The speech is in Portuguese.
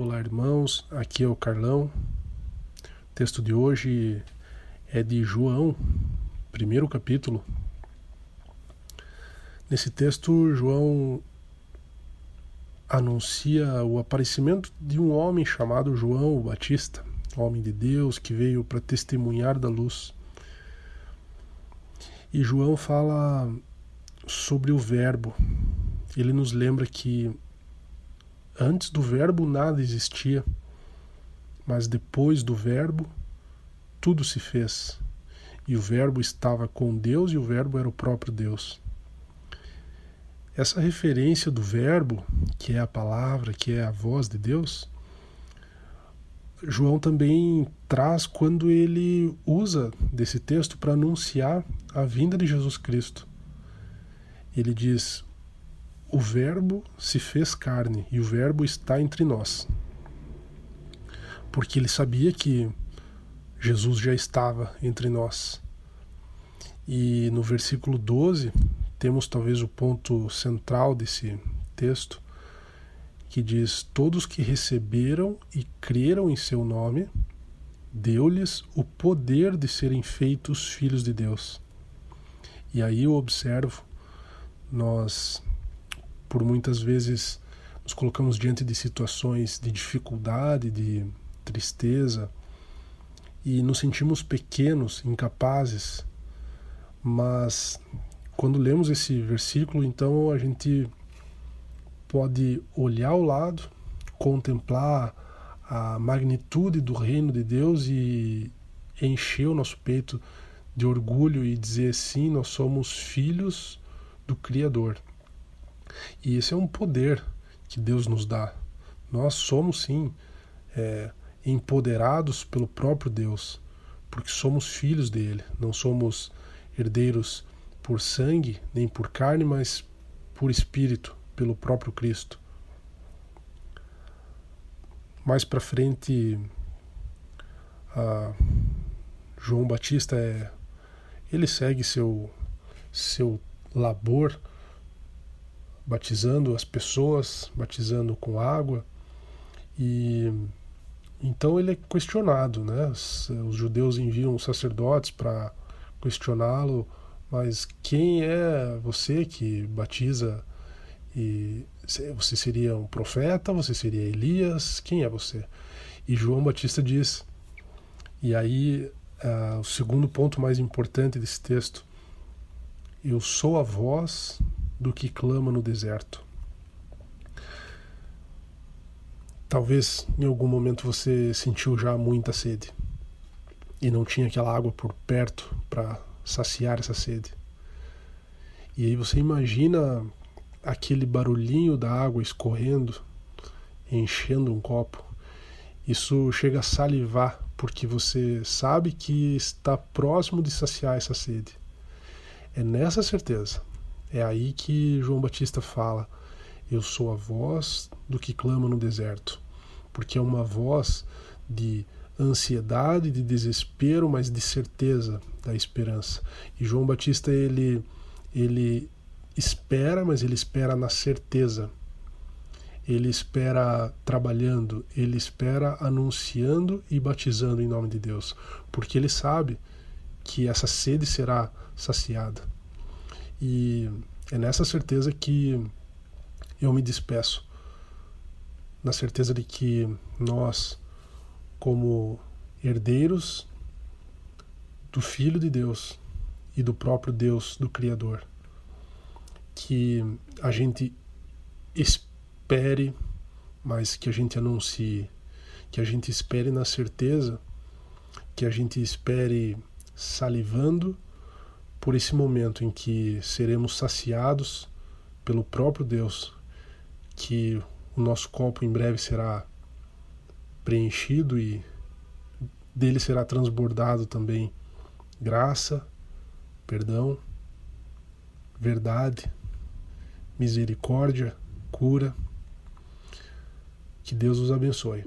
Olá, irmãos. Aqui é o Carlão. O texto de hoje é de João, primeiro capítulo. Nesse texto, João anuncia o aparecimento de um homem chamado João o Batista, homem de Deus que veio para testemunhar da luz. E João fala sobre o Verbo. Ele nos lembra que Antes do Verbo nada existia, mas depois do Verbo tudo se fez. E o Verbo estava com Deus e o Verbo era o próprio Deus. Essa referência do Verbo, que é a palavra, que é a voz de Deus, João também traz quando ele usa desse texto para anunciar a vinda de Jesus Cristo. Ele diz: o Verbo se fez carne e o Verbo está entre nós. Porque ele sabia que Jesus já estava entre nós. E no versículo 12, temos talvez o ponto central desse texto, que diz: Todos que receberam e creram em seu nome, deu-lhes o poder de serem feitos filhos de Deus. E aí eu observo, nós por muitas vezes nos colocamos diante de situações de dificuldade, de tristeza e nos sentimos pequenos, incapazes. Mas quando lemos esse versículo, então a gente pode olhar ao lado, contemplar a magnitude do reino de Deus e encher o nosso peito de orgulho e dizer sim, nós somos filhos do Criador. E esse é um poder que Deus nos dá. Nós somos sim é, empoderados pelo próprio Deus, porque somos filhos dele, não somos herdeiros por sangue nem por carne, mas por espírito, pelo próprio Cristo. Mais para frente, João Batista é, ele segue seu seu labor batizando as pessoas, batizando com água. E então ele é questionado, né? Os, os judeus enviam sacerdotes para questioná-lo, mas quem é você que batiza? E você seria um profeta? Você seria Elias? Quem é você? E João Batista diz. E aí uh, o segundo ponto mais importante desse texto: eu sou a voz do que clama no deserto. Talvez em algum momento você sentiu já muita sede e não tinha aquela água por perto para saciar essa sede. E aí você imagina aquele barulhinho da água escorrendo, enchendo um copo. Isso chega a salivar porque você sabe que está próximo de saciar essa sede. É nessa certeza é aí que João Batista fala: Eu sou a voz do que clama no deserto. Porque é uma voz de ansiedade, de desespero, mas de certeza da esperança. E João Batista ele ele espera, mas ele espera na certeza. Ele espera trabalhando, ele espera anunciando e batizando em nome de Deus, porque ele sabe que essa sede será saciada. E é nessa certeza que eu me despeço. Na certeza de que nós, como herdeiros do Filho de Deus e do próprio Deus, do Criador, que a gente espere, mas que a gente anuncie, que a gente espere na certeza, que a gente espere salivando por esse momento em que seremos saciados pelo próprio Deus, que o nosso copo em breve será preenchido e dele será transbordado também graça, perdão, verdade, misericórdia, cura. Que Deus os abençoe.